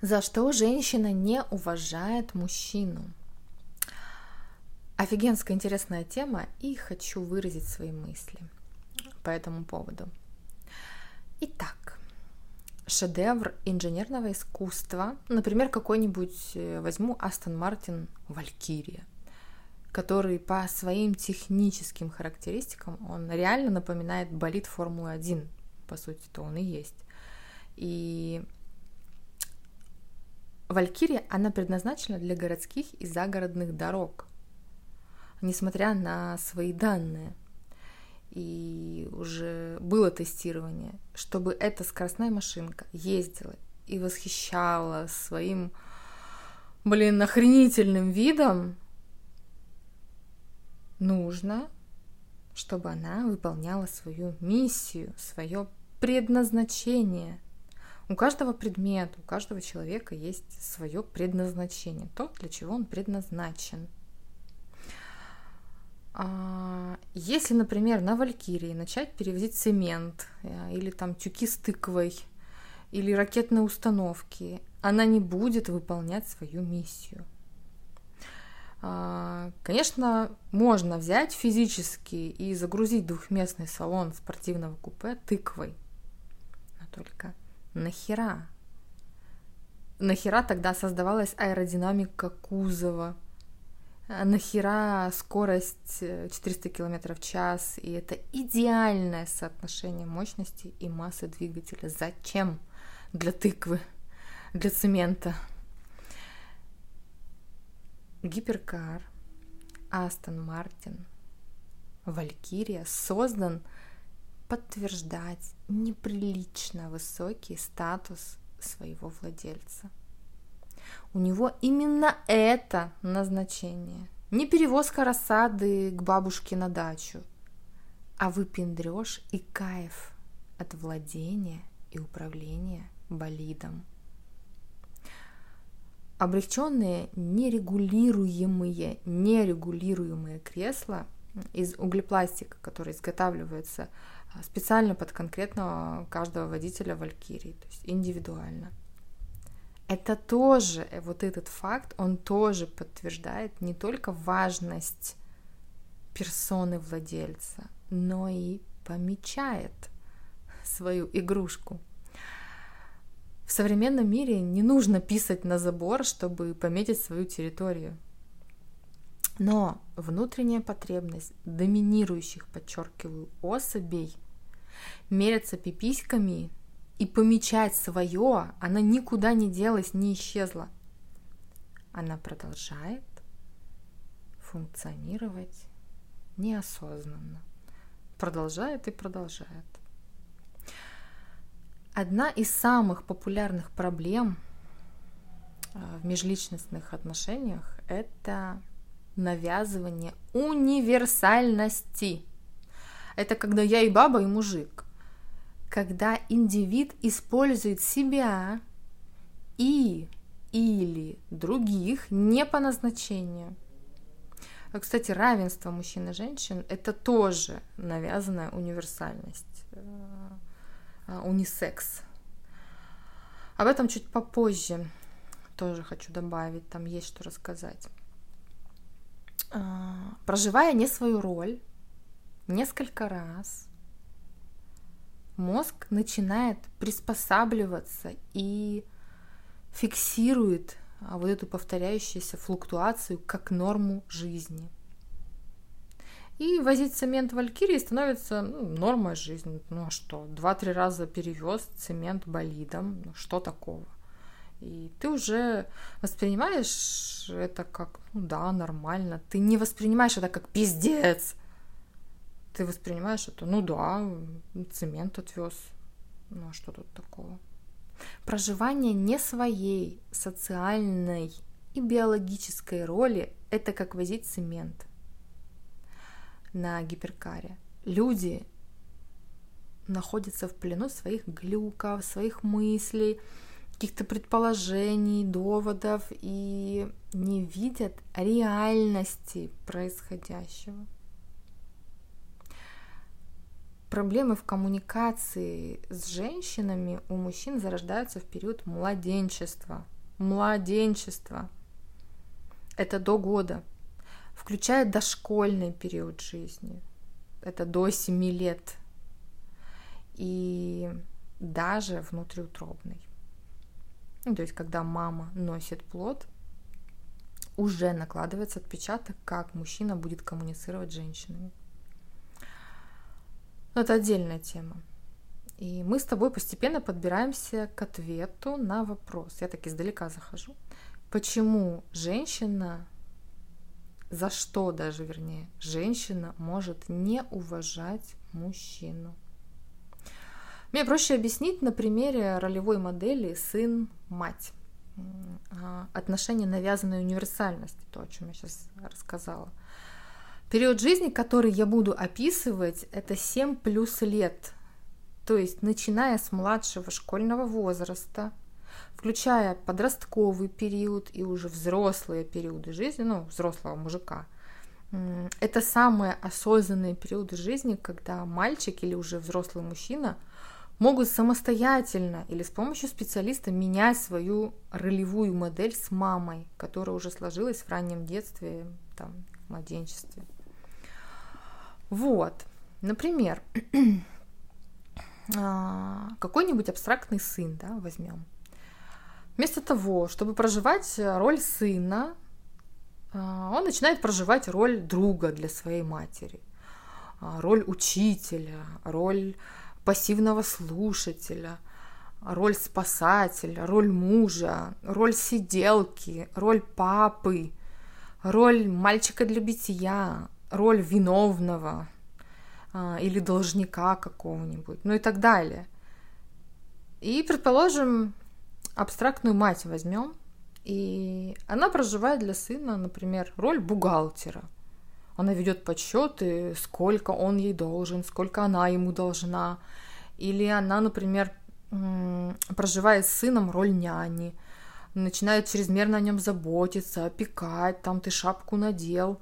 За что женщина не уважает мужчину? Офигенская интересная тема, и хочу выразить свои мысли по этому поводу. Итак, шедевр инженерного искусства, например, какой-нибудь, э, возьму Астон Мартин Валькирия, который по своим техническим характеристикам, он реально напоминает болид Формулы-1, по сути-то он и есть. И Валькирия, она предназначена для городских и загородных дорог, несмотря на свои данные. И уже было тестирование, чтобы эта скоростная машинка ездила и восхищала своим, блин, охренительным видом, нужно, чтобы она выполняла свою миссию, свое предназначение – у каждого предмета, у каждого человека есть свое предназначение, то, для чего он предназначен. А, если, например, на Валькирии начать перевозить цемент э, или там тюки с тыквой или ракетные установки, она не будет выполнять свою миссию. А, конечно, можно взять физически и загрузить двухместный салон спортивного купе тыквой, но только Нахера? Нахера тогда создавалась аэродинамика кузова? Нахера скорость 400 км в час? И это идеальное соотношение мощности и массы двигателя. Зачем? Для тыквы, для цемента. Гиперкар, Астон Мартин, Валькирия создан – подтверждать неприлично высокий статус своего владельца. У него именно это назначение. Не перевозка рассады к бабушке на дачу, а выпендрешь и кайф от владения и управления болидом. Облегченные нерегулируемые, нерегулируемые кресла из углепластика, которые изготавливаются специально под конкретного каждого водителя Валькирии, то есть индивидуально. Это тоже, э, вот этот факт, он тоже подтверждает не только важность персоны владельца, но и помечает свою игрушку. В современном мире не нужно писать на забор, чтобы пометить свою территорию. Но внутренняя потребность доминирующих, подчеркиваю, особей меряться пиписьками и помечать свое, она никуда не делась, не исчезла. Она продолжает функционировать неосознанно. Продолжает и продолжает. Одна из самых популярных проблем э, в межличностных отношениях – это навязывание универсальности. Это когда я и баба, и мужик. Когда индивид использует себя и или других не по назначению. Кстати, равенство мужчин и женщин – это тоже навязанная универсальность, э, э, унисекс. Об этом чуть попозже тоже хочу добавить, там есть что рассказать. А, проживая не свою роль несколько раз, мозг начинает приспосабливаться и фиксирует а, вот эту повторяющуюся флуктуацию как норму жизни. И возить цемент Валькирии становится ну, нормой жизни. Ну а что, два-три раза перевез цемент болидом, ну что такого? И ты уже воспринимаешь это как, ну да, нормально. Ты не воспринимаешь это как пиздец. Ты воспринимаешь это, ну да, цемент отвез. Ну а что тут такого? Проживание не своей социальной и биологической роли – это как возить цемент на гиперкаре. Люди находятся в плену своих глюков, своих мыслей, каких-то предположений, доводов и не видят реальности происходящего. Проблемы в коммуникации с женщинами у мужчин зарождаются в период младенчества. Младенчества. Это до года. Включая дошкольный период жизни. Это до 7 лет. И даже внутриутробный. Ну, то есть, когда мама носит плод, уже накладывается отпечаток, как мужчина будет коммуницировать с женщинами. Но это отдельная тема. И мы с тобой постепенно подбираемся к ответу на вопрос. Я так издалека захожу. Почему женщина, за что даже, вернее, женщина может не уважать мужчину? Мне проще объяснить на примере ролевой модели сын-мать. А, отношения навязанной универсальности, то, о чем я сейчас рассказала. Период жизни, который я буду описывать, это 7 плюс лет. То есть, начиная с младшего школьного возраста, включая подростковый период и уже взрослые периоды жизни, ну, взрослого мужика. Это самые осознанные периоды жизни, когда мальчик или уже взрослый мужчина могут самостоятельно или с помощью специалиста менять свою ролевую модель с мамой, которая уже сложилась в раннем детстве, там, в младенчестве. Вот, например, а, какой-нибудь абстрактный сын, да, возьмем. Вместо того, чтобы проживать роль сына, а, он начинает проживать роль друга для своей матери, а, роль учителя, роль пассивного слушателя, роль спасателя, роль мужа, роль сиделки, роль папы, роль мальчика для битья, роль виновного а, или должника какого-нибудь, ну и так далее. И, предположим, абстрактную мать возьмем, и она проживает для сына, например, роль бухгалтера. Она ведет подсчеты, сколько он ей должен, сколько она ему должна. Или она, например, проживает с сыном роль няни, начинает чрезмерно о нем заботиться, опекать, там ты шапку надел,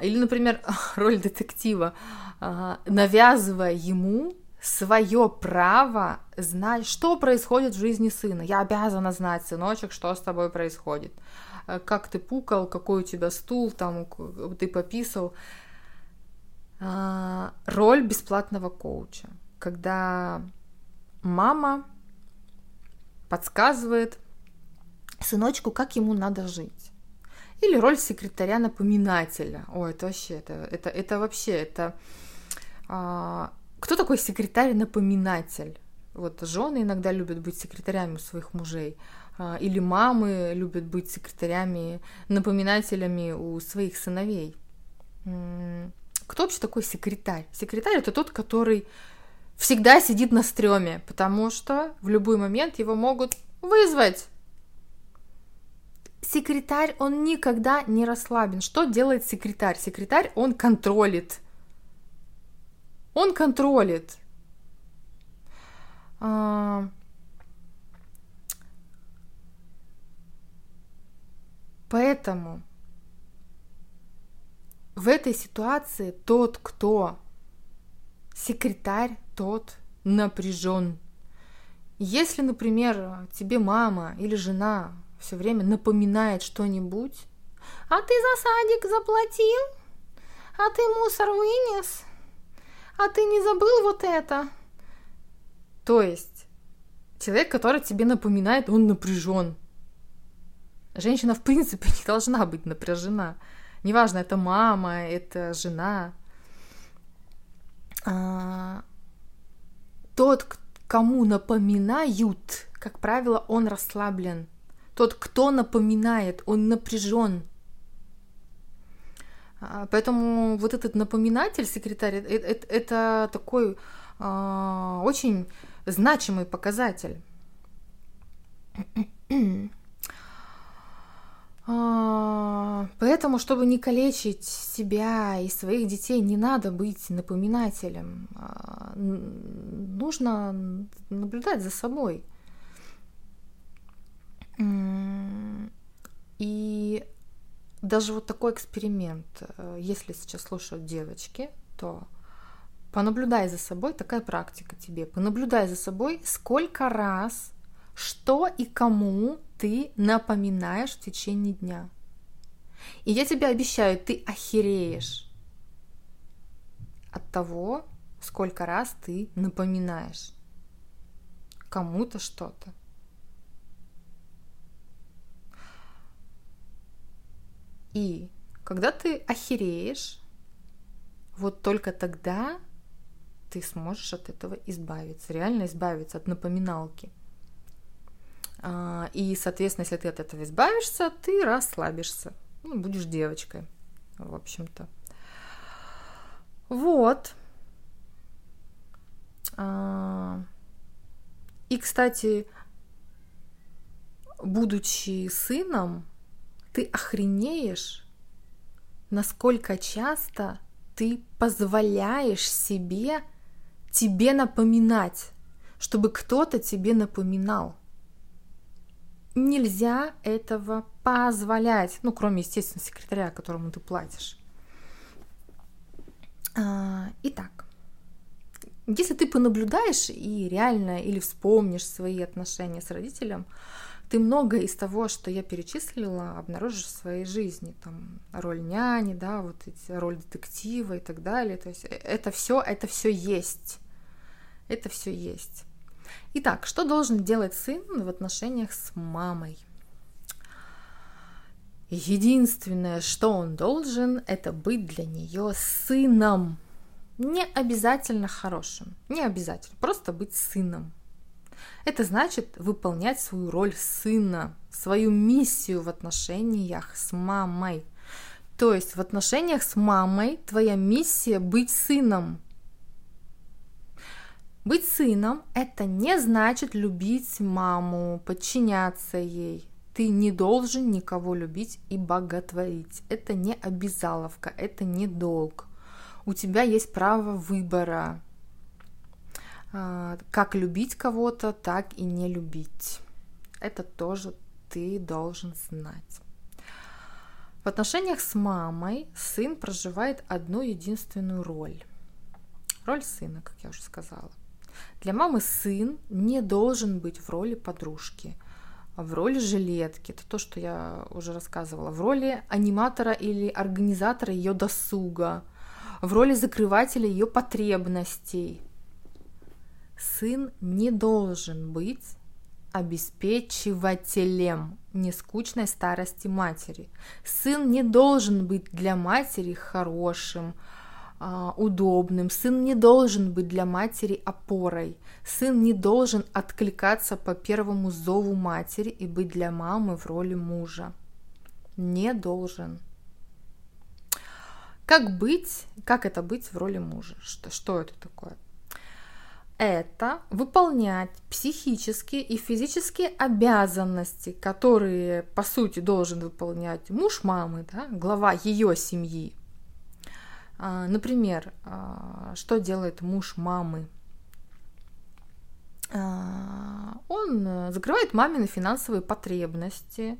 или, например, роль детектива, а, навязывая ему свое право знать, что происходит в жизни сына. Я обязана знать, сыночек, что с тобой происходит. Э, как ты пукал, какой у тебя стул, там ты пописал. А, роль бесплатного коуча, когда мама подсказывает сыночку, как ему надо жить или роль секретаря-напоминателя. О, это вообще, это, это, это вообще, это... А, кто такой секретарь-напоминатель? Вот жены иногда любят быть секретарями у своих мужей, а, или мамы любят быть секретарями, напоминателями у своих сыновей. Кто вообще такой секретарь? Секретарь это тот, который всегда сидит на стреме, потому что в любой момент его могут вызвать секретарь, он никогда не расслаблен. Что делает секретарь? Секретарь, он контролит. Он контролит. А... Поэтому в этой ситуации тот, кто секретарь, тот напряжен. Если, например, тебе мама или жена все время напоминает что-нибудь. А ты за садик заплатил? А ты мусор вынес? А ты не забыл вот это? То есть человек, который тебе напоминает, он напряжен. Женщина, в принципе, не должна быть напряжена. Неважно, это мама, это жена. А, тот, кому напоминают, как правило, он расслаблен. Тот, кто напоминает, он напряжен. А, поэтому вот этот напоминатель, секретарь, это, это, это такой э, очень значимый показатель. А, поэтому, чтобы не калечить себя и своих детей, не надо быть напоминателем. Нужно наблюдать за собой. И даже вот такой эксперимент, э, если сейчас слушают девочки, то Понаблюдай за собой, такая практика тебе. Понаблюдай за собой, сколько раз, что и кому ты напоминаешь в течение дня. И я тебе обещаю, ты охереешь от того, сколько раз ты напоминаешь кому-то что-то. И когда ты охереешь, вот только тогда ты сможешь от этого избавиться, реально избавиться от напоминалки. А, и, соответственно, если ты от этого избавишься, ты расслабишься, ну, будешь девочкой, в общем-то. Вот. А, и, кстати, будучи сыном, ты охренеешь, насколько часто ты позволяешь себе тебе напоминать, чтобы кто-то тебе напоминал. Нельзя этого позволять, ну, кроме, естественно, секретаря, которому ты платишь. А, итак, если ты понаблюдаешь и реально или вспомнишь свои отношения с родителем, ты многое из того, что я перечислила, обнаружишь в своей жизни. Там роль няни, да, вот эти роль детектива и так далее. То есть э, это все, это все есть. Это все есть. Итак, что должен делать сын в отношениях с мамой? Единственное, что он должен, это быть для нее сыном. Не обязательно хорошим, не обязательно, просто быть сыном. Это значит выполнять свою роль сына, свою миссию в отношениях с мамой. То есть в отношениях с мамой твоя миссия быть сыном. Быть сыном – это не значит любить маму, подчиняться ей. Ты не должен никого любить и боготворить. Это не обязаловка, это не долг. У тебя есть право выбора. А, как любить кого-то, так и не любить. Это тоже ты должен знать. В отношениях с мамой сын проживает одну единственную роль. Роль сына, как я уже сказала. Для мамы сын не должен быть в роли подружки, в роли жилетки. Это то, что я уже рассказывала. В роли аниматора или организатора ее досуга. В роли закрывателя ее потребностей – Сын не должен быть обеспечивателем нескучной старости матери. Сын не должен быть для матери хорошим, а, удобным. Сын не должен быть для матери опорой. Сын не должен откликаться по первому зову матери и быть для мамы в роли мужа. Не должен. Как быть, как это быть в роли мужа? Что, что это такое? Это выполнять психические и физические обязанности, которые, по сути, должен выполнять муж мамы, да, глава ее семьи. А, например, а, что делает муж мамы? А, он закрывает мамины финансовые потребности,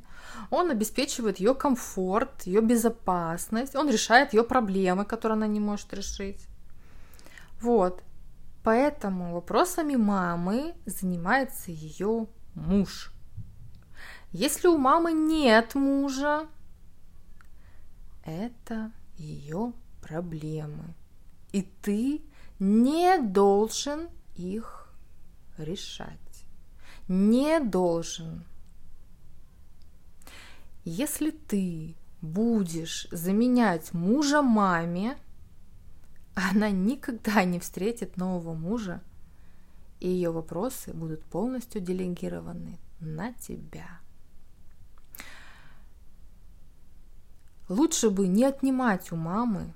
он обеспечивает ее комфорт, ее безопасность, он решает ее проблемы, которые она не может решить. Вот. Поэтому вопросами мамы занимается ее муж. Если у мамы нет мужа, это ее проблемы. И ты не должен их решать. Не должен. Если ты будешь заменять мужа маме, она никогда не встретит нового мужа, и ее вопросы будут полностью делегированы на тебя. Лучше бы не отнимать у мамы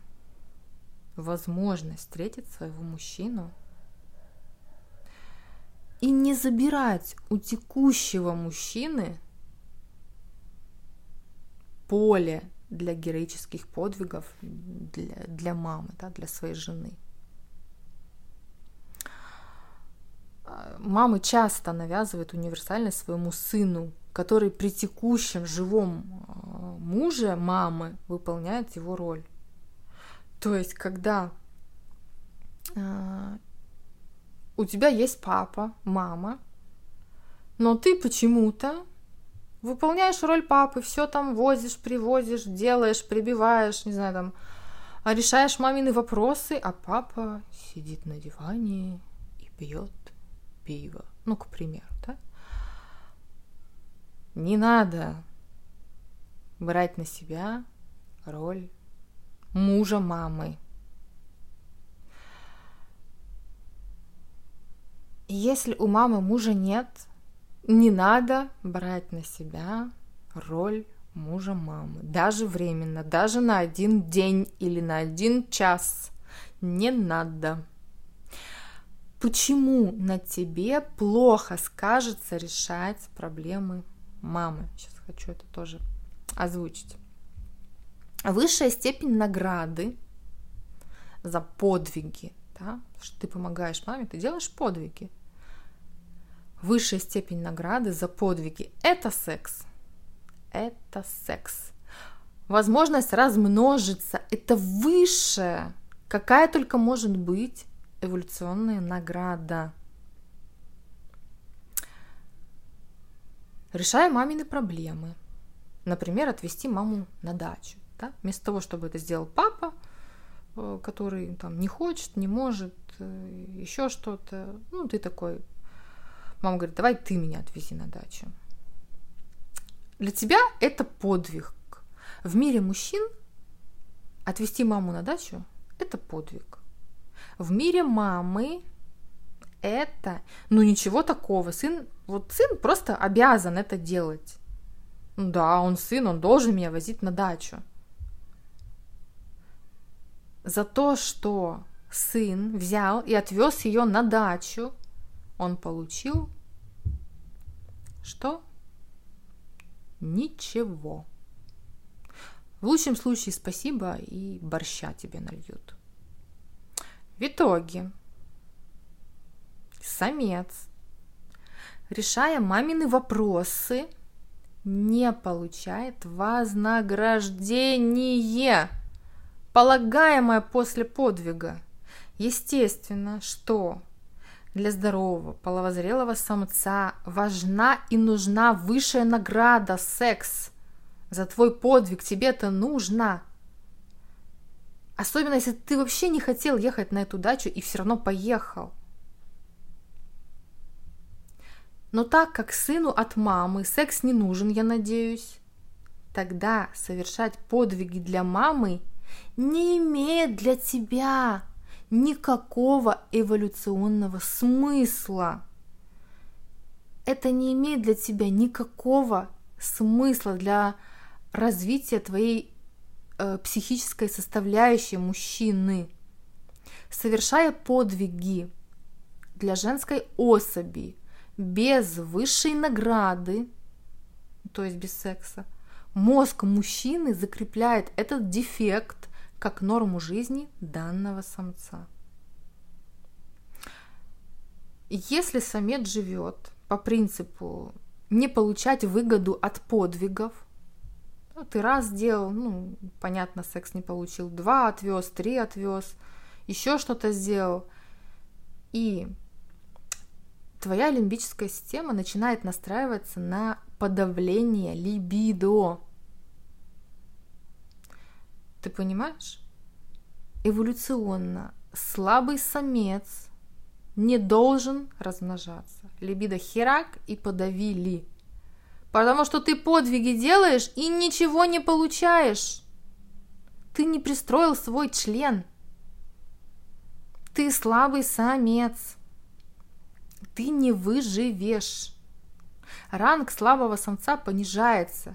возможность встретить своего мужчину и не забирать у текущего мужчины поле для героических подвигов для, для мамы, да, для своей жены. А, мамы часто навязывают универсальность своему сыну, который при текущем живом а, муже мамы выполняет его роль. То есть, когда а, у тебя есть папа, мама, но ты почему-то выполняешь роль папы, все там возишь, привозишь, делаешь, прибиваешь, не знаю, там, решаешь мамины вопросы, а папа сидит на диване и пьет пиво. Ну, к примеру, да? Не надо брать на себя роль мужа мамы. Если у мамы мужа нет, не надо брать на себя роль мужа мамы. Даже временно, даже на один день или на один час. Не надо. Почему на тебе плохо скажется решать проблемы мамы? Сейчас хочу это тоже озвучить. Высшая степень награды за подвиги, да, что ты помогаешь маме, ты делаешь подвиги. Высшая степень награды за подвиги – это секс. Это секс. Возможность размножиться – это высшая, какая только может быть эволюционная награда. Решая мамины проблемы. Например, отвезти маму на дачу. Да? Вместо того, чтобы это сделал папа, э, который там не хочет, не может, э, еще что-то. Ну, ты такой. Мама говорит, давай ты меня отвези на дачу. Для тебя это подвиг. В мире мужчин отвезти маму на дачу – это подвиг. В мире мамы это, ну ничего такого, сын, вот сын просто обязан это делать. Да, он сын, он должен меня возить на дачу. За то, что сын взял и отвез ее на дачу, он получил что? Ничего. В лучшем случае спасибо и борща тебе нальют. В итоге самец, решая мамины вопросы, не получает вознаграждение, полагаемое после подвига. Естественно, что для здорового половозрелого самца важна и нужна высшая награда – секс. За твой подвиг тебе это нужно – Особенно, если ты вообще не хотел ехать на эту дачу и все равно поехал. Но так как сыну от мамы секс не нужен, я надеюсь, тогда совершать подвиги для мамы не имеет для тебя никакого эволюционного смысла. Это не имеет для тебя никакого смысла для развития твоей э, психической составляющей мужчины, совершая подвиги для женской особи без высшей награды, то есть без секса, мозг мужчины закрепляет этот дефект как норму жизни данного самца. Если самец живет по принципу не получать выгоду от подвигов, ну, ты раз сделал, ну, понятно, секс не получил, два отвез, три отвез, еще что-то сделал. И твоя лимбическая система начинает настраиваться на подавление либидо. Ты понимаешь? Эволюционно слабый самец не должен размножаться. Либидо херак и подавили потому что ты подвиги делаешь и ничего не получаешь. Ты не пристроил свой член. Ты слабый самец. Ты не выживешь. Ранг слабого самца понижается,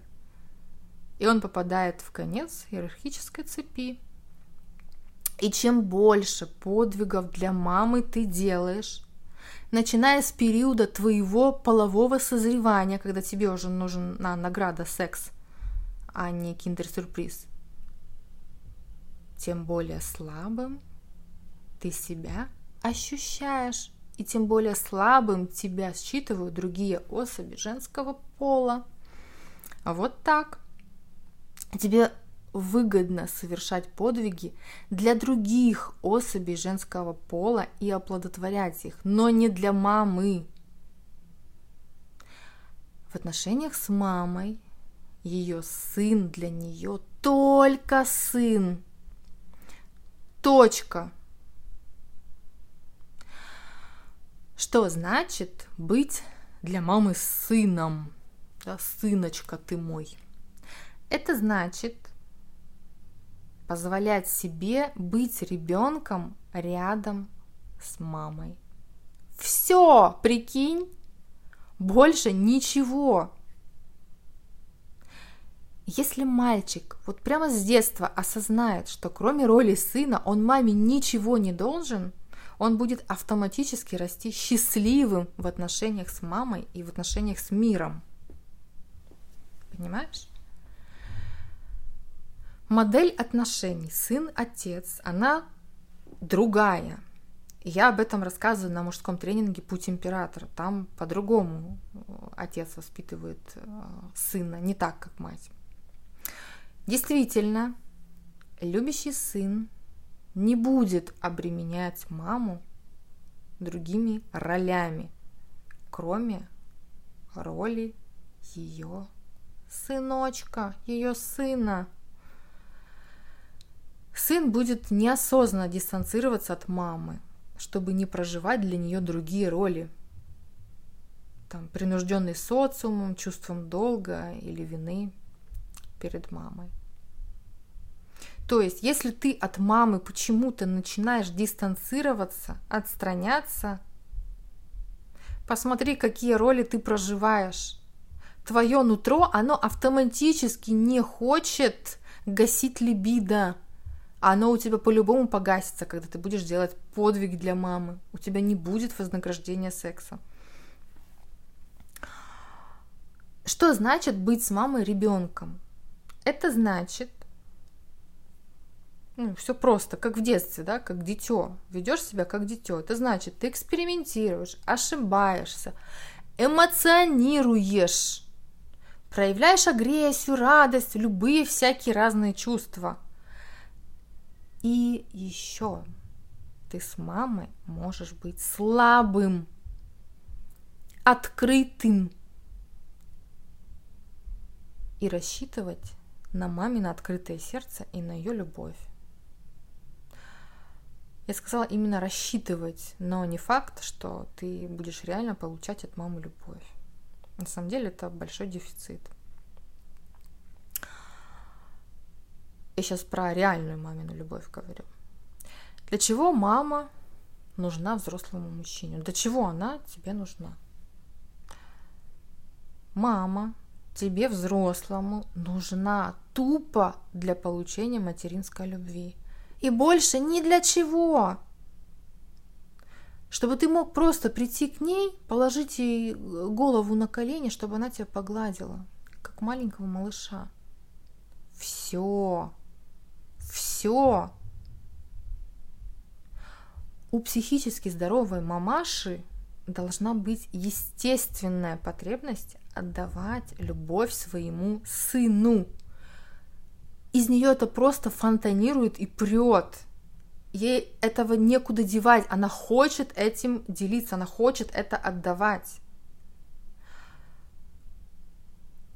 и он попадает в конец иерархической цепи. И чем больше подвигов для мамы ты делаешь, начиная с периода твоего полового созревания, когда тебе уже нужен на награда секс, а не киндер-сюрприз, тем более слабым ты себя ощущаешь, и тем более слабым тебя считывают другие особи женского пола. Вот так. Тебе выгодно совершать подвиги для других особей женского пола и оплодотворять их, но не для мамы. В отношениях с мамой ее сын для нее только сын. Точка. Что значит быть для мамы сыном? Да, сыночка ты мой. Это значит позволять себе быть ребенком рядом с мамой. Все, прикинь, больше ничего. Если мальчик вот прямо с детства осознает, что кроме роли сына он маме ничего не должен, он будет автоматически расти счастливым в отношениях с мамой и в отношениях с миром. Понимаешь? Модель отношений сын-отец, она другая. Я об этом рассказываю на мужском тренинге «Путь императора». Там по-другому отец воспитывает э, сына, не так, как мать. Действительно, любящий сын не будет обременять маму другими ролями, кроме роли ее сыночка, ее сына. Сын будет неосознанно дистанцироваться от мамы, чтобы не проживать для нее другие роли. Там, принужденный социумом, чувством долга или вины перед мамой. То есть, если ты от мамы почему-то начинаешь дистанцироваться, отстраняться, посмотри, какие роли ты проживаешь твое нутро, оно автоматически не хочет гасить либидо. Оно у тебя по-любому погасится, когда ты будешь делать подвиг для мамы. У тебя не будет вознаграждения секса. Что значит быть с мамой ребенком? Это значит, ну, все просто, как в детстве, да, как дитё. Ведешь себя как дитё. Это значит, ты экспериментируешь, ошибаешься, эмоционируешь проявляешь агрессию, радость, любые всякие разные чувства. И еще ты с мамой можешь быть слабым, открытым и рассчитывать на мамино открытое сердце и на ее любовь. Я сказала именно рассчитывать, но не факт, что ты будешь реально получать от мамы любовь. На самом деле это большой дефицит. Я сейчас про реальную мамину любовь говорю. Для чего мама нужна взрослому мужчине? Для чего она тебе нужна? Мама тебе взрослому нужна тупо для получения материнской любви. И больше ни для чего чтобы ты мог просто прийти к ней, положить ей голову на колени, чтобы она тебя погладила, как маленького малыша. Все. Все. У психически здоровой мамаши должна быть естественная потребность отдавать любовь своему сыну. Из нее это просто фонтанирует и прет ей этого некуда девать, она хочет этим делиться, она хочет это отдавать.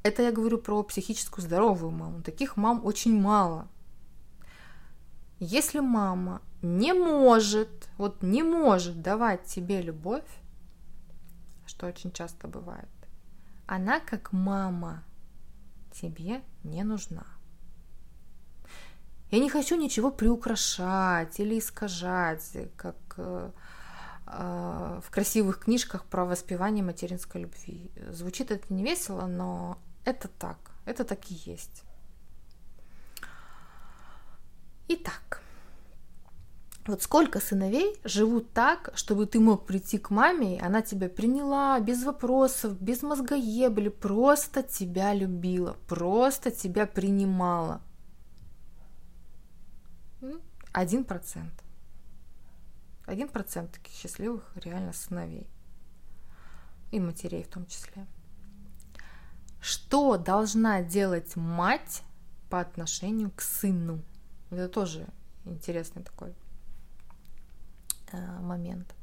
Это я говорю про психическую здоровую маму. Таких мам очень мало. Если мама не может, вот не может давать тебе любовь, что очень часто бывает, она как мама тебе не нужна. Я не хочу ничего приукрашать или искажать, как э, э, в красивых книжках про воспевание материнской любви. Звучит это не весело, но это так, это так и есть. Итак, вот сколько сыновей живут так, чтобы ты мог прийти к маме, и она тебя приняла без вопросов, без мозгоебли, просто тебя любила, просто тебя принимала. Один процент. Один процент таких счастливых реально сыновей. И матерей в том числе. Что должна делать мать, по отношению к сыну. Это тоже интересный такой э, момент.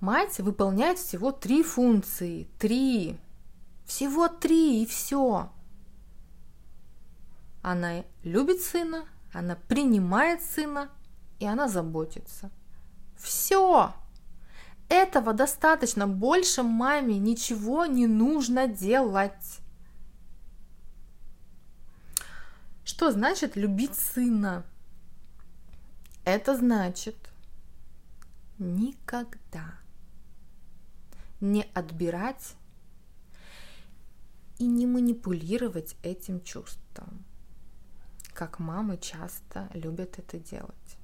Мать выполняет всего три функции. Три. Всего три, и все. Она любит сына, она принимает сына, и она заботится. Все. Этого достаточно. Больше маме ничего не нужно делать. Что значит любить сына? Это значит никогда не отбирать и не манипулировать этим чувством, как мамы часто любят это делать.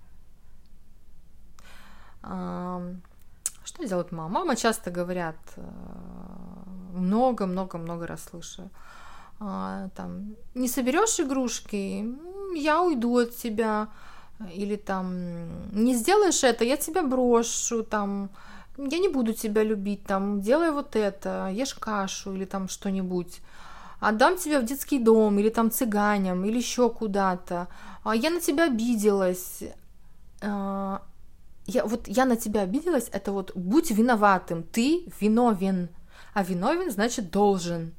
Что делает мама? Мама часто говорят, много-много-много раз слышу, а, там, не соберешь игрушки, я уйду от тебя, или там, не сделаешь это, я тебя брошу, там, я не буду тебя любить, там, делай вот это, ешь кашу или там что-нибудь, отдам тебя в детский дом или там цыганям или еще куда-то, а я на тебя обиделась, а, я, вот я на тебя обиделась, это вот будь виноватым, ты виновен, а виновен значит должен,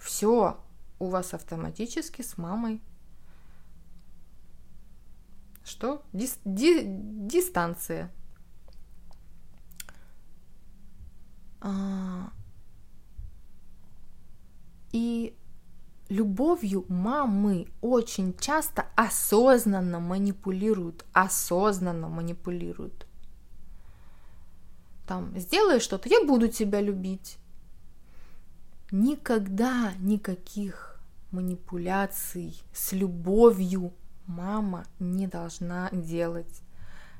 все у вас автоматически с мамой. Что? Дис, ди, дистанция. А, и любовью мамы очень часто осознанно манипулируют, осознанно манипулируют. Там, сделай что-то, я буду тебя любить никогда никаких манипуляций с любовью мама не должна делать.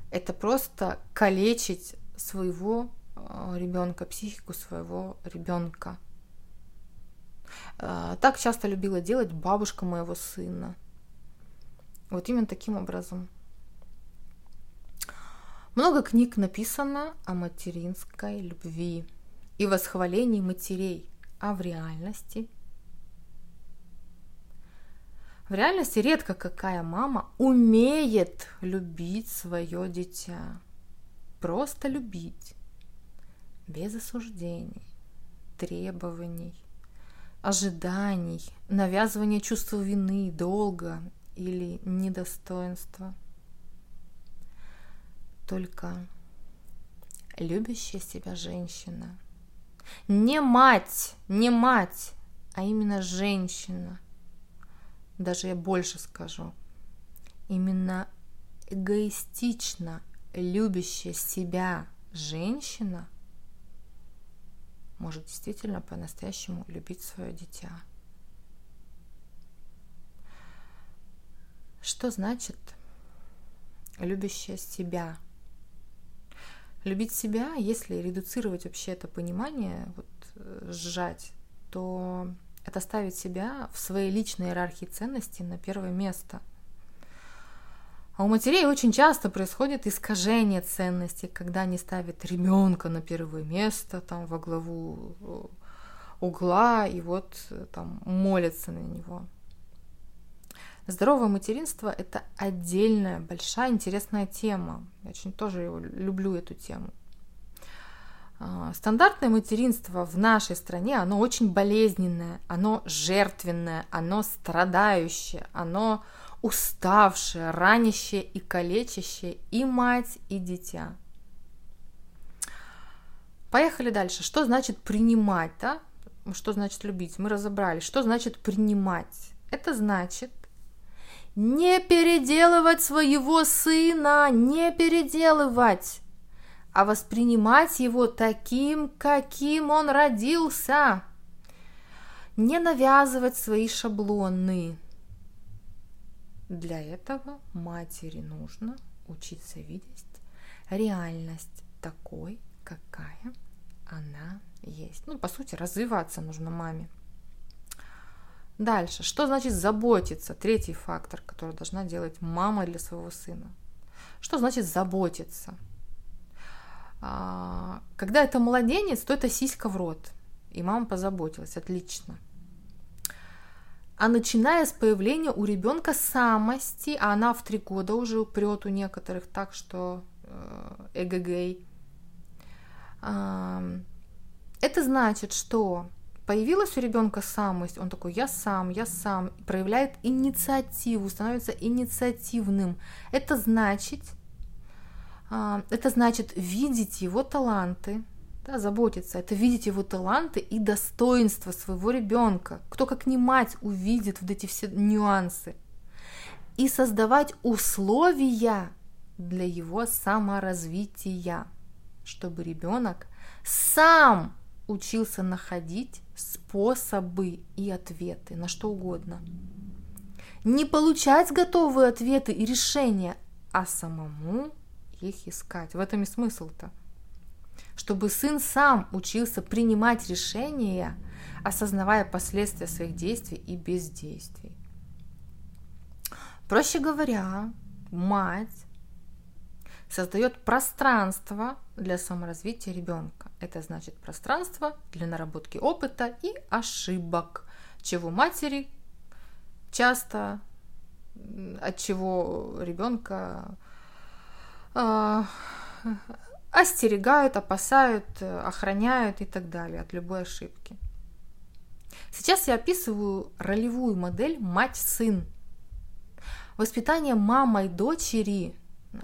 Это просто калечить своего э, ребенка, психику своего ребенка. Э, так часто любила делать бабушка моего сына. Вот именно таким образом. Много книг написано о материнской любви и восхвалении матерей а в реальности? В реальности редко какая мама умеет любить свое дитя. Просто любить. Без осуждений, требований, ожиданий, навязывания чувства вины, долга или недостоинства. Только любящая себя женщина – не мать, не мать, а именно женщина. Даже я больше скажу. Именно эгоистично любящая себя женщина может действительно по-настоящему любить свое дитя. Что значит любящая себя – любить себя, если редуцировать вообще это понимание, вот, э, сжать, то это ставить себя в своей личной иерархии ценностей на первое место. А у матерей очень часто происходит искажение ценностей, когда они ставят ребенка на первое место, там, во главу э, угла, и вот э, там молятся на него. Здоровое материнство – это отдельная, большая, интересная тема. Я очень тоже люблю эту тему. А, стандартное материнство в нашей стране, оно очень болезненное, оно жертвенное, оно страдающее, оно уставшее, ранящее и калечащее и мать, и дитя. Поехали дальше. Что значит принимать, да? Что значит любить? Мы разобрались. Что значит принимать? Это значит не переделывать своего сына, не переделывать, а воспринимать его таким, каким он родился. Не навязывать свои шаблоны. Для этого матери нужно учиться видеть реальность такой, какая она есть. Ну, по сути, развиваться нужно маме. Дальше. Что значит заботиться? Третий фактор, который должна делать мама для своего сына. Что значит заботиться? А, когда это младенец, то это сиська в рот. И мама позаботилась. Отлично. а начиная с появления у ребенка самости, а она в три года уже упрет у некоторых так, что э, эгэгэй. Это значит, что появилась у ребенка самость, он такой, я сам, я сам, проявляет инициативу, становится инициативным. Это значит, а, это значит видеть его таланты, да, заботиться, это видеть его таланты и достоинства своего ребенка. Кто как не мать увидит вот эти все нюансы. И создавать условия для его саморазвития, чтобы ребенок сам учился находить способы и ответы на что угодно. Не получать готовые ответы и решения, а самому их искать. В этом и смысл-то. Чтобы сын сам учился принимать решения, осознавая последствия своих действий и бездействий. Проще говоря, мать создает пространство для саморазвития ребенка. Это значит пространство для наработки опыта и ошибок, чего матери часто, от чего ребенка э, остерегают, опасают, охраняют и так далее от любой ошибки. Сейчас я описываю ролевую модель мать-сын. Воспитание мамой дочери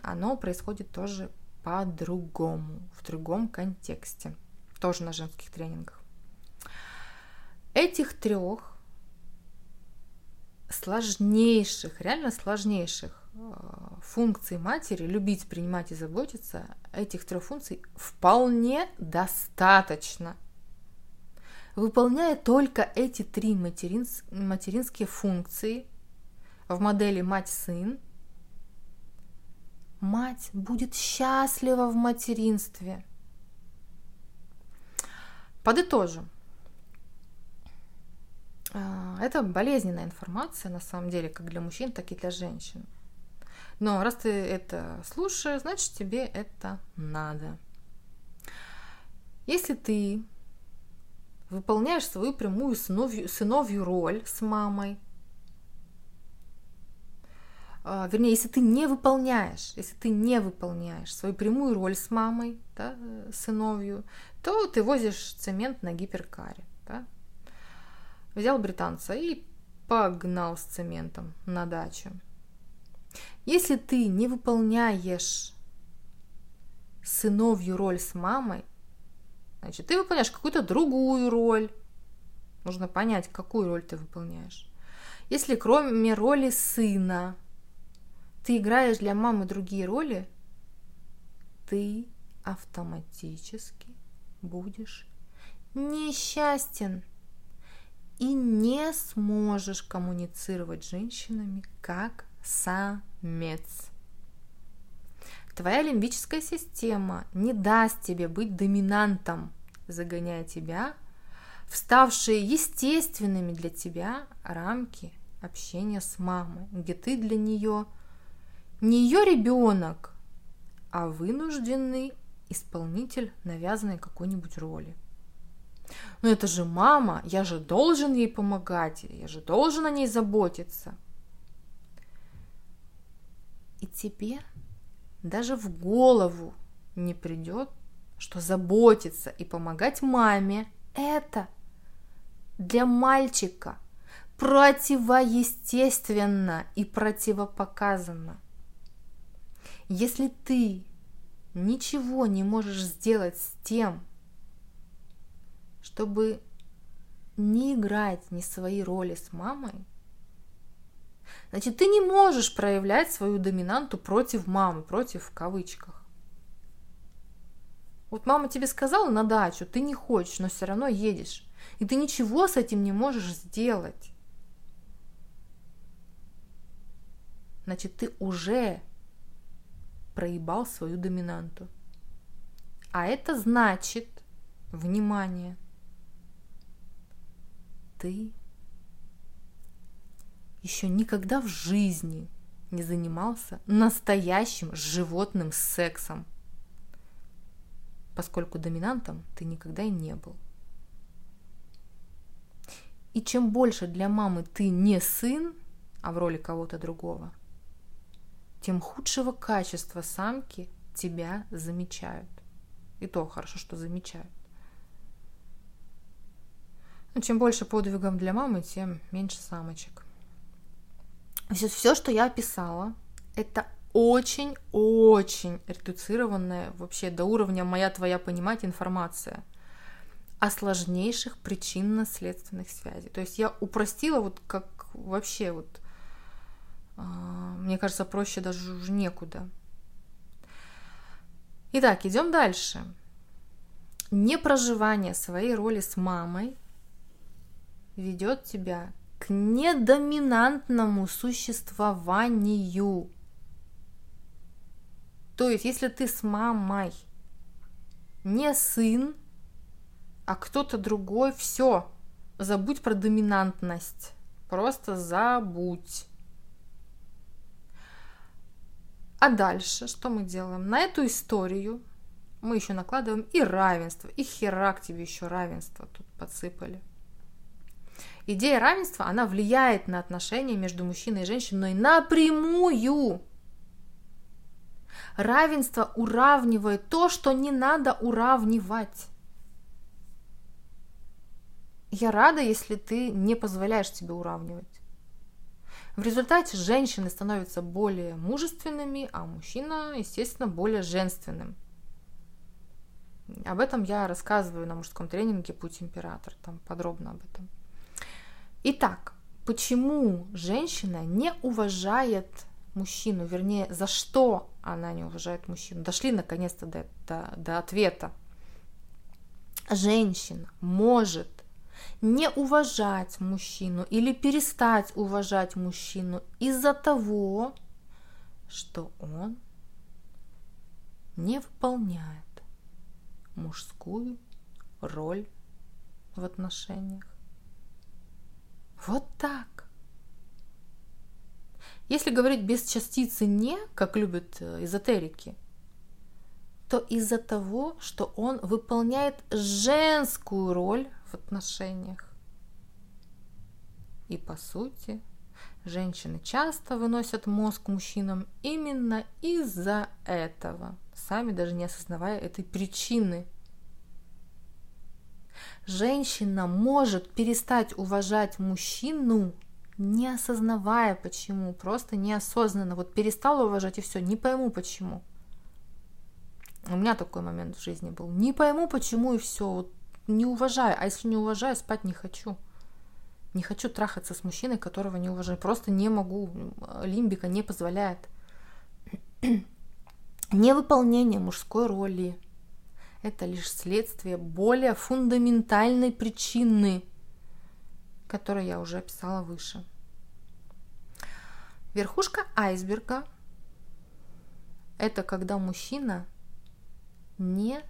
оно происходит тоже по-другому, в другом контексте, тоже на женских тренингах. Этих трех сложнейших, реально сложнейших э, функций матери, любить, принимать и заботиться, этих трех функций вполне достаточно. Выполняя только эти три материнс, материнские функции в модели мать-сын, мать будет счастлива в материнстве. Подытожим. А, это болезненная информация, на самом деле, как для мужчин, так и для женщин. Но раз ты это слушаешь, значит тебе это надо. Если ты выполняешь свою прямую сыновью, сыновью роль с мамой, вернее, если ты не выполняешь, если ты не выполняешь свою прямую роль с мамой, да, э, сыновью, то ты возишь цемент на гиперкаре. Да? Взял британца и погнал с цементом на дачу. Если ты не выполняешь сыновью роль с мамой, значит, ты выполняешь какую-то другую роль. Нужно понять, какую роль ты выполняешь. Если кроме роли сына ты играешь для мамы другие роли, ты автоматически будешь несчастен и не сможешь коммуницировать с женщинами как самец. Твоя лимбическая система не даст тебе быть доминантом, загоняя тебя в ставшие естественными для тебя рамки общения с мамой, где ты для нее не ее ребенок, а вынужденный исполнитель навязанной какой-нибудь роли. Но это же мама, я же должен ей помогать, я же должен о ней заботиться. И тебе даже в голову не придет, что заботиться и помогать маме – это для мальчика противоестественно и противопоказано – если ты ничего не можешь сделать с тем, чтобы не играть ни свои роли с мамой, значит, ты не можешь проявлять свою доминанту против мамы, против в кавычках. Вот мама тебе сказала на дачу, ты не хочешь, но все равно едешь. И ты ничего с этим не можешь сделать. Значит, ты уже проебал свою доминанту. А это значит, внимание, ты еще никогда в жизни не занимался настоящим животным сексом, поскольку доминантом ты никогда и не был. И чем больше для мамы ты не сын, а в роли кого-то другого, тем худшего качества самки тебя замечают. И то хорошо, что замечают. Но чем больше подвигом для мамы, тем меньше самочек. Все, все что я описала, это очень-очень редуцированная вообще до уровня моя твоя понимать информация о сложнейших причинно-следственных связей. То есть я упростила вот как вообще вот, мне кажется, проще даже уже некуда. Итак, идем дальше. Непроживание своей роли с мамой ведет тебя к недоминантному существованию. То есть, если ты с мамой не сын, а кто-то другой, все, забудь про доминантность. Просто забудь. А дальше что мы делаем? На эту историю мы еще накладываем и равенство, и херак тебе еще равенство тут подсыпали. Идея равенства, она влияет на отношения между мужчиной и женщиной напрямую. Равенство уравнивает то, что не надо уравнивать. Я рада, если ты не позволяешь себе уравнивать. В результате женщины становятся более мужественными, а мужчина, естественно, более женственным. Об этом я рассказываю на мужском тренинге «Путь император», там подробно об этом. Итак, почему женщина не уважает мужчину, вернее, за что она не уважает мужчину? Дошли наконец-то до, до, до ответа. Женщина может не уважать мужчину или перестать уважать мужчину из-за того, что он не выполняет мужскую роль в отношениях. Вот так. Если говорить без частицы «не», как любят э, эзотерики, то из-за того, что он выполняет женскую роль в отношениях. И по сути, женщины часто выносят мозг мужчинам именно из-за этого, сами даже не осознавая этой причины – женщина может перестать уважать мужчину, не осознавая почему, просто неосознанно. Вот перестала уважать и все, не пойму почему. У меня такой момент в жизни был. Не пойму почему и все. Вот не уважаю. А если не уважаю, спать не хочу. Не хочу трахаться с мужчиной, которого не уважаю. Просто не могу. Лимбика не позволяет. Невыполнение мужской роли это лишь следствие более фундаментальной причины, которую я уже описала выше. Верхушка айсберга – это когда мужчина не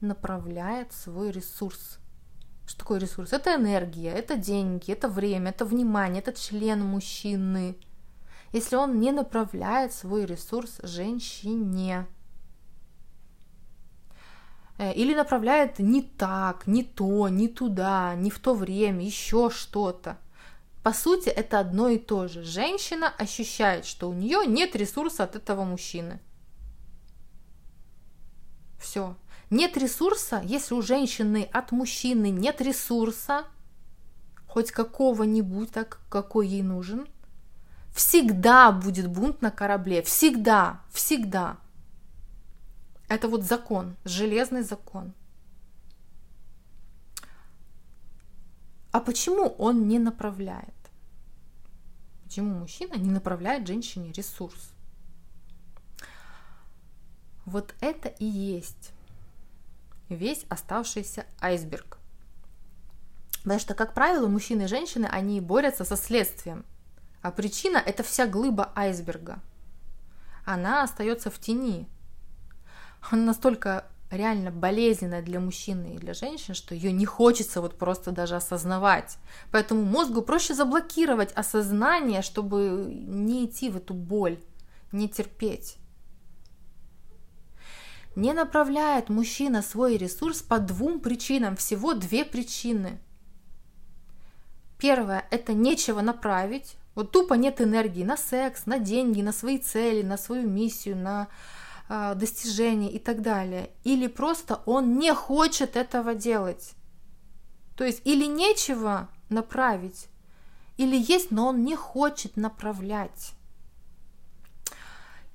направляет свой ресурс. Что такое ресурс? Это энергия, это деньги, это время, это внимание, это член мужчины. Если он не направляет свой ресурс женщине – Э, или направляет не так, не то, не туда, не в то время, еще что-то. По сути, это одно и то же. Женщина ощущает, что у нее нет ресурса от этого мужчины. Все. Нет ресурса, если у женщины от мужчины нет ресурса, хоть какого-нибудь, так какой ей нужен, всегда будет бунт на корабле. Всегда, всегда. Это вот закон, железный закон. А почему он не направляет? Почему мужчина не направляет женщине ресурс? Вот это и есть весь оставшийся айсберг. Потому что, как правило, мужчины и женщины, они борются со следствием. А причина – это вся глыба айсберга. Она остается в тени, она настолько реально болезненная для мужчины и для женщин, что ее не хочется вот просто даже осознавать. Поэтому мозгу проще заблокировать осознание, чтобы не идти в эту боль, не терпеть. Не направляет мужчина свой ресурс по двум причинам, всего две причины. Первое – это нечего направить. Вот тупо нет энергии на секс, на деньги, на свои цели, на свою миссию, на э, достижения и так далее. Или просто он не хочет этого делать. То есть или нечего направить, или есть, но он не хочет направлять.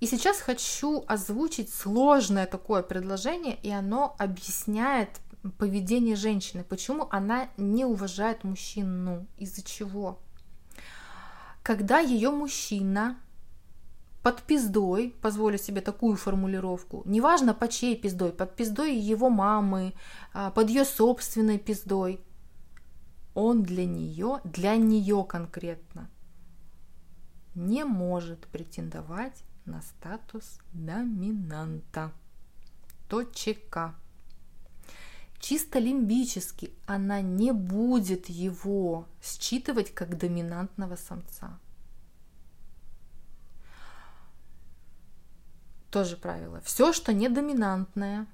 И сейчас хочу озвучить сложное такое предложение, и оно объясняет поведение женщины, почему она не уважает мужчину, из-за чего. Когда ее мужчина под пиздой, позволю себе такую формулировку, неважно под чьей пиздой, под пиздой его мамы, а, под ее собственной пиздой, он для нее, для нее конкретно, не может претендовать на статус доминанта. Точка. Чисто лимбически она не будет его считывать как доминантного самца. Тоже правило. Все, что не доминантное,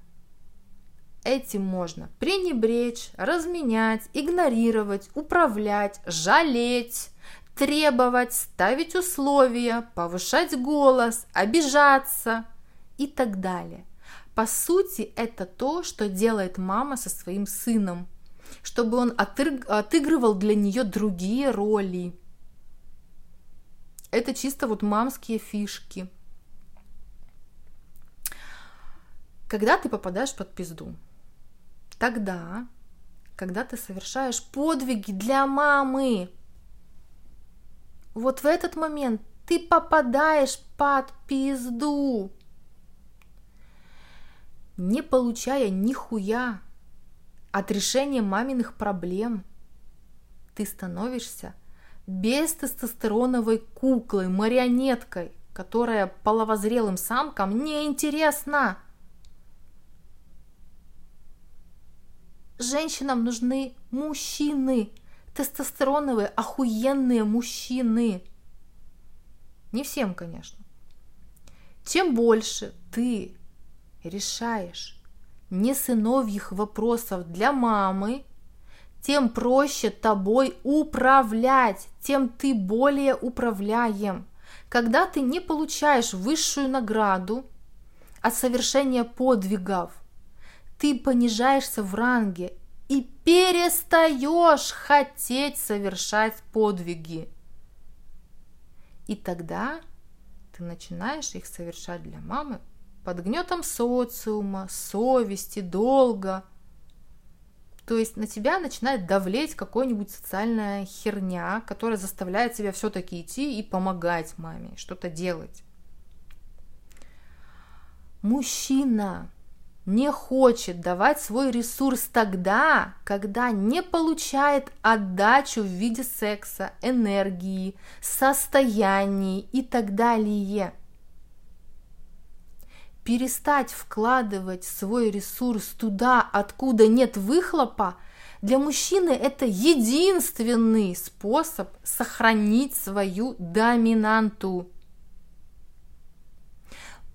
этим можно пренебречь, разменять, игнорировать, управлять, жалеть, требовать, ставить условия, повышать голос, обижаться и так далее. По сути, это то, что делает мама со своим сыном, чтобы он отыгрывал для нее другие роли. Это чисто вот мамские фишки. Когда ты попадаешь под пизду, тогда, когда ты совершаешь подвиги для мамы, вот в этот момент ты попадаешь под пизду, не получая нихуя от решения маминых проблем. Ты становишься бестестостероновой куклой, марионеткой, которая половозрелым самкам неинтересна. Женщинам нужны мужчины, тестостероновые, охуенные мужчины. Не всем, конечно. Чем больше ты решаешь не сыновьих вопросов для мамы, тем проще тобой управлять, тем ты более управляем. Когда ты не получаешь высшую награду от совершения подвигов, ты понижаешься в ранге и перестаешь хотеть совершать подвиги. И тогда ты начинаешь их совершать для мамы под гнетом социума, совести, долга. То есть на тебя начинает давлеть какая-нибудь социальная херня, которая заставляет тебя все-таки идти и помогать маме, что-то делать. Мужчина не хочет давать свой ресурс тогда, когда не получает отдачу в виде секса, энергии, состояний и так далее. Перестать вкладывать свой ресурс туда, откуда нет выхлопа, для мужчины это единственный способ сохранить свою доминанту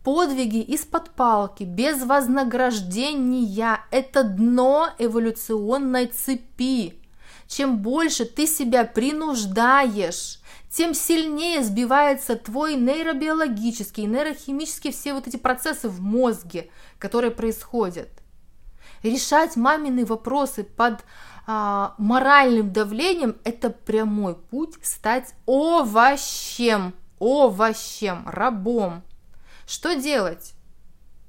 подвиги из-под палки, без вознаграждения – это дно эволюционной цепи. Чем больше ты себя принуждаешь, тем сильнее сбивается твой нейробиологический, нейрохимический, все вот эти процессы в мозге, которые происходят. Решать мамины вопросы под а, моральным давлением – это прямой путь стать овощем, овощем, рабом. Что делать?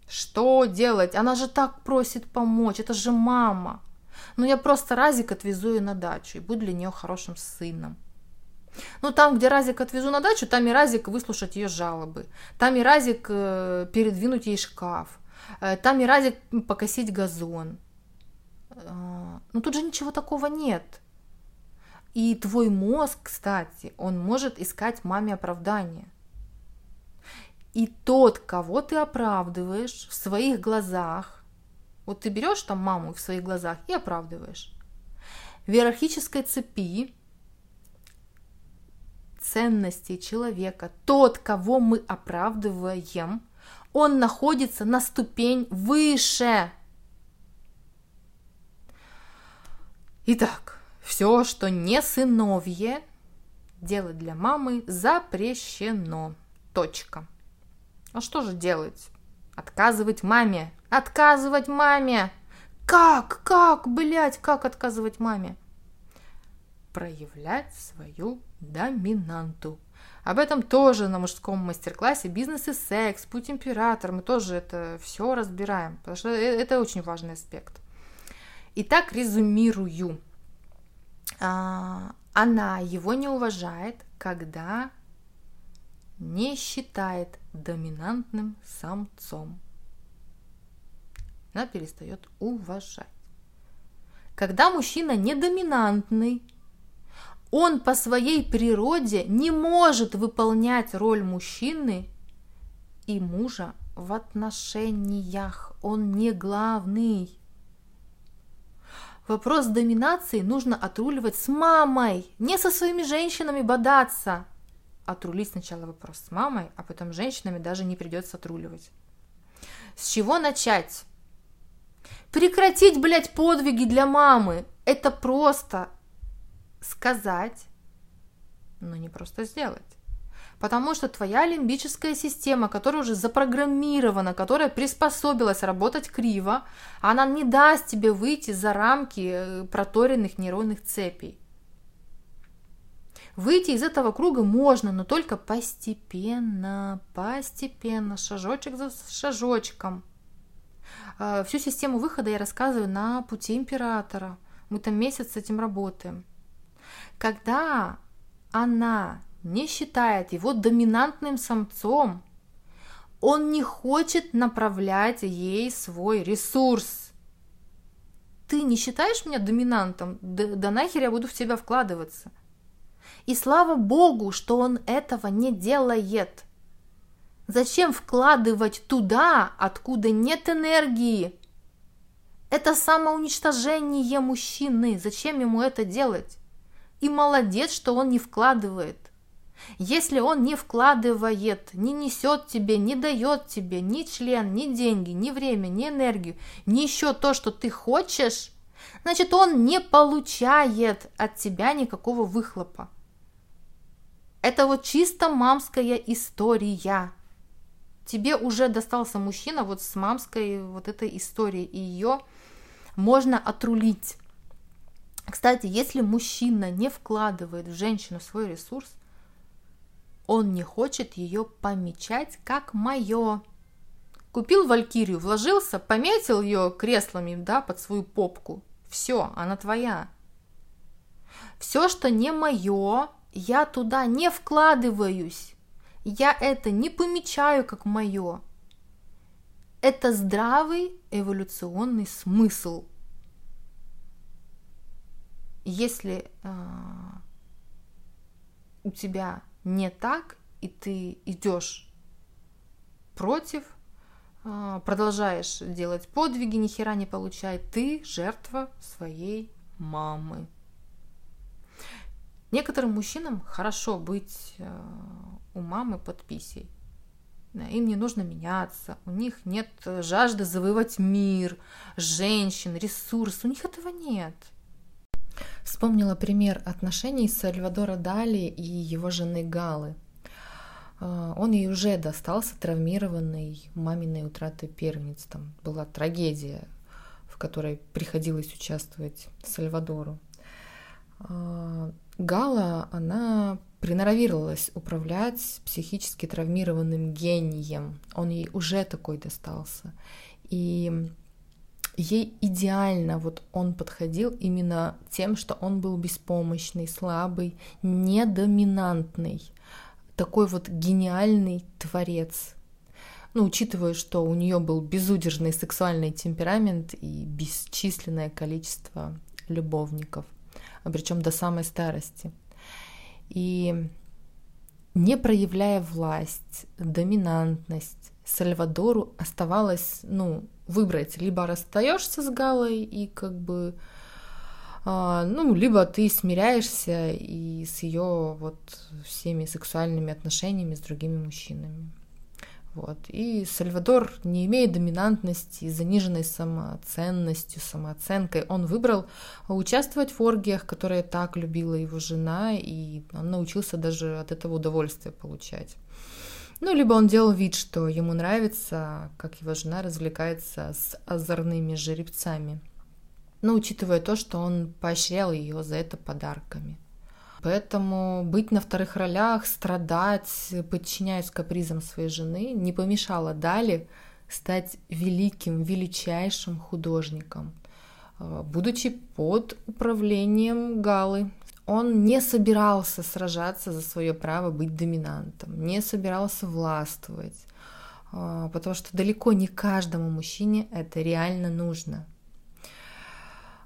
Что делать? Она же так просит помочь, это же мама. Ну я просто Разик отвезу ее на дачу и буду для нее хорошим сыном. Ну, там, где Разик отвезу на дачу, там и Разик выслушать ее жалобы. Там и Разик э, передвинуть ей шкаф. Э, там и Разик покосить газон. Э, ну, тут же ничего такого нет. И твой мозг, кстати, он может искать маме оправдание. И тот, кого ты оправдываешь в своих глазах, вот ты берешь там маму в своих глазах и оправдываешь. В иерархической цепи ценностей человека, тот, кого мы оправдываем, он находится на ступень выше. Итак, Все, что не сыновье, делать для мамы запрещено. Точка. А что же делать? Отказывать маме. Отказывать маме. Как? Как, блядь, как отказывать маме? Проявлять свою доминанту. Об этом тоже на мужском мастер-классе «Бизнес и секс», «Путь император». Мы тоже это все разбираем, потому что э, это очень важный аспект. Итак, резюмирую. А, она его не уважает, когда не считает доминантным самцом. Она перестает уважать. Когда мужчина не доминантный, он по своей природе не может выполнять роль мужчины и мужа в отношениях. Он не главный. Вопрос доминации нужно отруливать с мамой, не со своими женщинами бодаться. Отрулить сначала вопрос с мамой, а потом женщинами даже не придется отруливать. С чего начать? Прекратить, блядь, подвиги для мамы. Это просто сказать, но не просто сделать. Потому что твоя лимбическая система, которая уже запрограммирована, которая приспособилась работать криво, она не даст тебе выйти за рамки э, проторенных нейронных цепей. Выйти из этого круга можно, но только постепенно, постепенно, шажочек за шажочком. Э, всю систему выхода я рассказываю на пути императора. Мы там месяц с этим работаем. Когда она не считает его доминантным самцом, он не хочет направлять ей свой ресурс. Ты не считаешь меня доминантом? Да, да нахер я буду в тебя вкладываться. И слава богу, что он этого не делает. Зачем вкладывать туда, откуда нет энергии? Это самоуничтожение мужчины. Зачем ему это делать? И молодец, что он не вкладывает. Если он не вкладывает, не несет тебе, не дает тебе ни член, ни деньги, ни время, ни энергию, ни еще то, что ты хочешь, значит, он не получает от тебя никакого выхлопа. Это вот чисто мамская история. Тебе уже достался мужчина вот с мамской вот этой историей, и ее можно отрулить. Кстати, если мужчина не вкладывает в женщину свой ресурс, он не хочет ее помечать как мое. Купил валькирию, вложился, пометил ее креслами да, под свою попку. Все, она твоя. Все, что не мое, я туда не вкладываюсь. Я это не помечаю как мое. Это здравый эволюционный смысл – если э, у тебя не так, и ты идешь против, э, продолжаешь делать подвиги, ни хера не получай, ты жертва своей мамы. Некоторым мужчинам хорошо быть э, у мамы под писей. Им не нужно меняться, у них нет жажды завоевать мир, женщин, ресурс, у них этого нет – Вспомнила пример отношений Сальвадора Дали и его жены Галы. А, он ей уже достался травмированной маминой утратой первенец. Там была трагедия, в которой приходилось участвовать Сальвадору. Гала, она приноровировалась управлять психически травмированным гением. Он ей уже такой достался. И ей идеально вот он подходил именно тем, что он был беспомощный, слабый, недоминантный, такой вот гениальный творец. Ну, учитывая, что у нее был безудержный сексуальный темперамент и бесчисленное количество любовников, причем до самой старости. И не проявляя власть, доминантность, Сальвадору оставалось, ну, выбрать, либо расстаешься с Галой и как бы, а, ну, либо ты смиряешься и с ее вот всеми сексуальными отношениями с другими мужчинами. Вот. И Сальвадор, не имея доминантности, заниженной самоценностью, самооценкой, он выбрал участвовать в оргиях, которые так любила его жена, и он научился даже от этого удовольствие получать. Ну, либо он делал вид, что ему нравится, как его жена развлекается с озорными жеребцами. Но учитывая то, что он поощрял ее за это подарками. Поэтому быть на вторых ролях, страдать, подчиняясь капризам своей жены, не помешало Дали стать великим, величайшим художником, э, будучи под управлением Галы, он не собирался сражаться за свое право быть доминантом, не собирался властвовать, а, потому что далеко не каждому мужчине это реально нужно.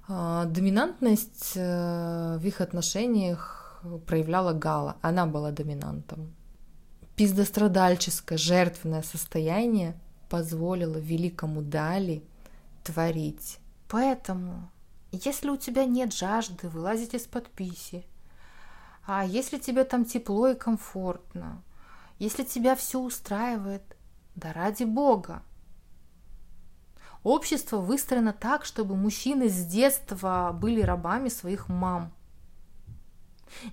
А, доминантность э, в их отношениях проявляла Гала, она была доминантом. Пиздострадальческое, жертвенное состояние позволило великому Дали творить. Поэтому если у тебя нет жажды вылазить из-под писи, а если тебе там тепло и комфортно, если тебя все устраивает, да ради Бога. Общество выстроено так, чтобы мужчины с детства были рабами своих мам.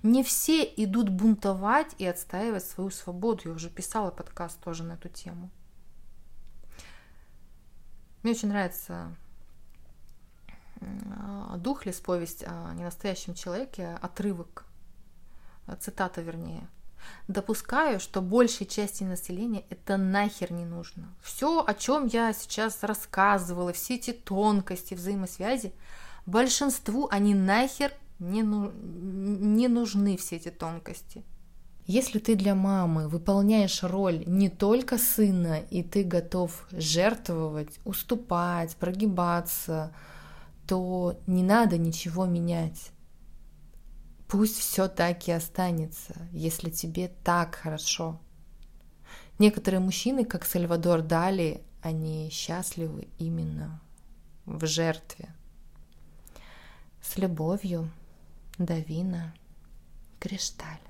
Не все идут бунтовать и отстаивать свою свободу. Я уже писала подкаст тоже на эту тему. Мне очень нравится Духлес, повесть о ненастоящем человеке, отрывок, цитата вернее. Допускаю, что большей части населения это нахер не нужно. Все, о чем я сейчас рассказывала, все эти тонкости взаимосвязи, большинству они нахер не, ну, не нужны, все эти тонкости. Если ты для мамы выполняешь роль не только сына, и ты готов жертвовать, уступать, прогибаться, то не надо ничего менять. Пусть все так и останется, если тебе так хорошо. Некоторые мужчины, как Сальвадор Дали, они счастливы именно в жертве. С любовью, Давина, Кришталь.